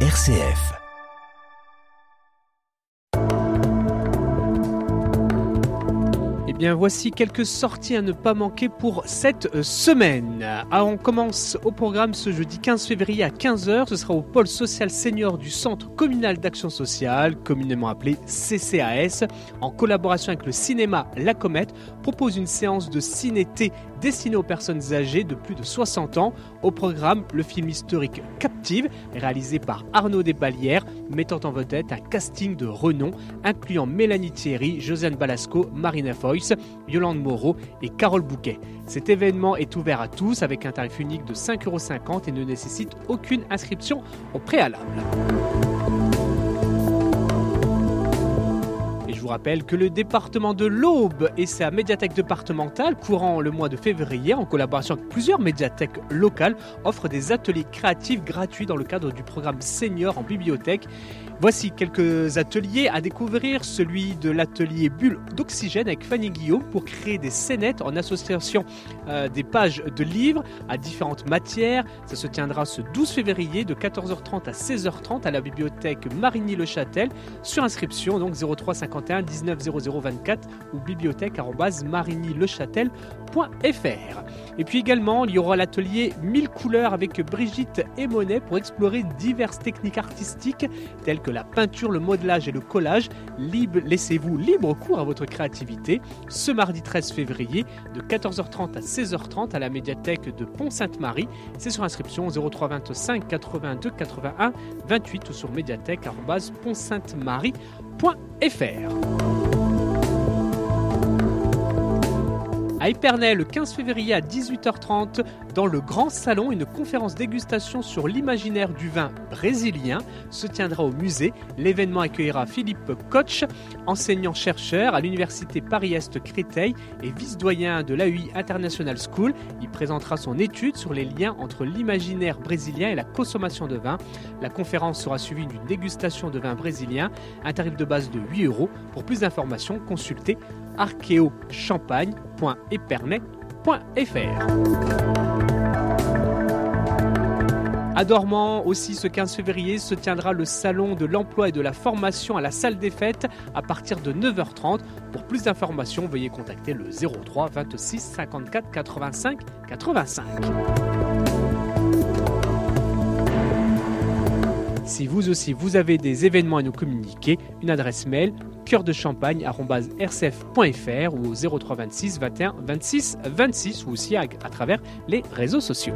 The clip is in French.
RCF. Voici quelques sorties à ne pas manquer pour cette semaine. Ah, on commence au programme ce jeudi 15 février à 15h. Ce sera au pôle social senior du Centre communal d'action sociale, communément appelé CCAS, en collaboration avec le cinéma La Comète, propose une séance de ciné-T destinée aux personnes âgées de plus de 60 ans. Au programme, le film historique Captive, réalisé par Arnaud Desbalières, mettant en vedette un casting de renom, incluant Mélanie Thierry, Josiane Balasco, Marina Foyce, Yolande Moreau et Carole Bouquet. Cet événement est ouvert à tous avec un tarif unique de 5,50€ et ne nécessite aucune inscription au préalable. Vous rappelle que le département de l'Aube et sa médiathèque départementale, courant le mois de février, en collaboration avec plusieurs médiathèques locales, offrent des ateliers créatifs gratuits dans le cadre du programme Senior en bibliothèque. Voici quelques ateliers à découvrir. Celui de l'atelier Bulle d'oxygène avec Fanny Guillaume pour créer des scénettes en association euh, des pages de livres à différentes matières. Ça se tiendra ce 12 février de 14h30 à 16h30 à la bibliothèque Marigny-le-Châtel sur inscription donc 03 51 19 0024 ou bibliothèque marigny-le-châtel.fr. Et puis également, il y aura l'atelier 1000 couleurs avec Brigitte et Monet pour explorer diverses techniques artistiques telles que la peinture, le modelage et le collage. Laissez-vous libre cours à votre créativité ce mardi 13 février de 14h30 à 16h30 à la médiathèque de Pont-Sainte-Marie. C'est sur inscription 03 25 82 81 28 ou sur médiathèque.pontsaintemarie.fr. À Épernay, le 15 février à 18h30, dans le Grand Salon, une conférence dégustation sur l'imaginaire du vin brésilien se tiendra au musée. L'événement accueillera Philippe Koch, enseignant-chercheur à l'Université Paris-Est Créteil et vice-doyen de l'AUI International School. Il présentera son étude sur les liens entre l'imaginaire brésilien et la consommation de vin. La conférence sera suivie d'une dégustation de vin brésilien, un tarif de base de 8 euros. Pour plus d'informations, consultez À Dormant, aussi ce 15 février, se tiendra le salon de l'emploi et de la formation à la salle des fêtes à partir de 9h30. Pour plus d'informations, veuillez contacter le 03 26 54 85 85. Si vous aussi vous avez des événements à nous communiquer, une adresse mail cœur de champagne.rcf.fr ou au 03 26 21 26 26 ou aussi à travers les réseaux sociaux.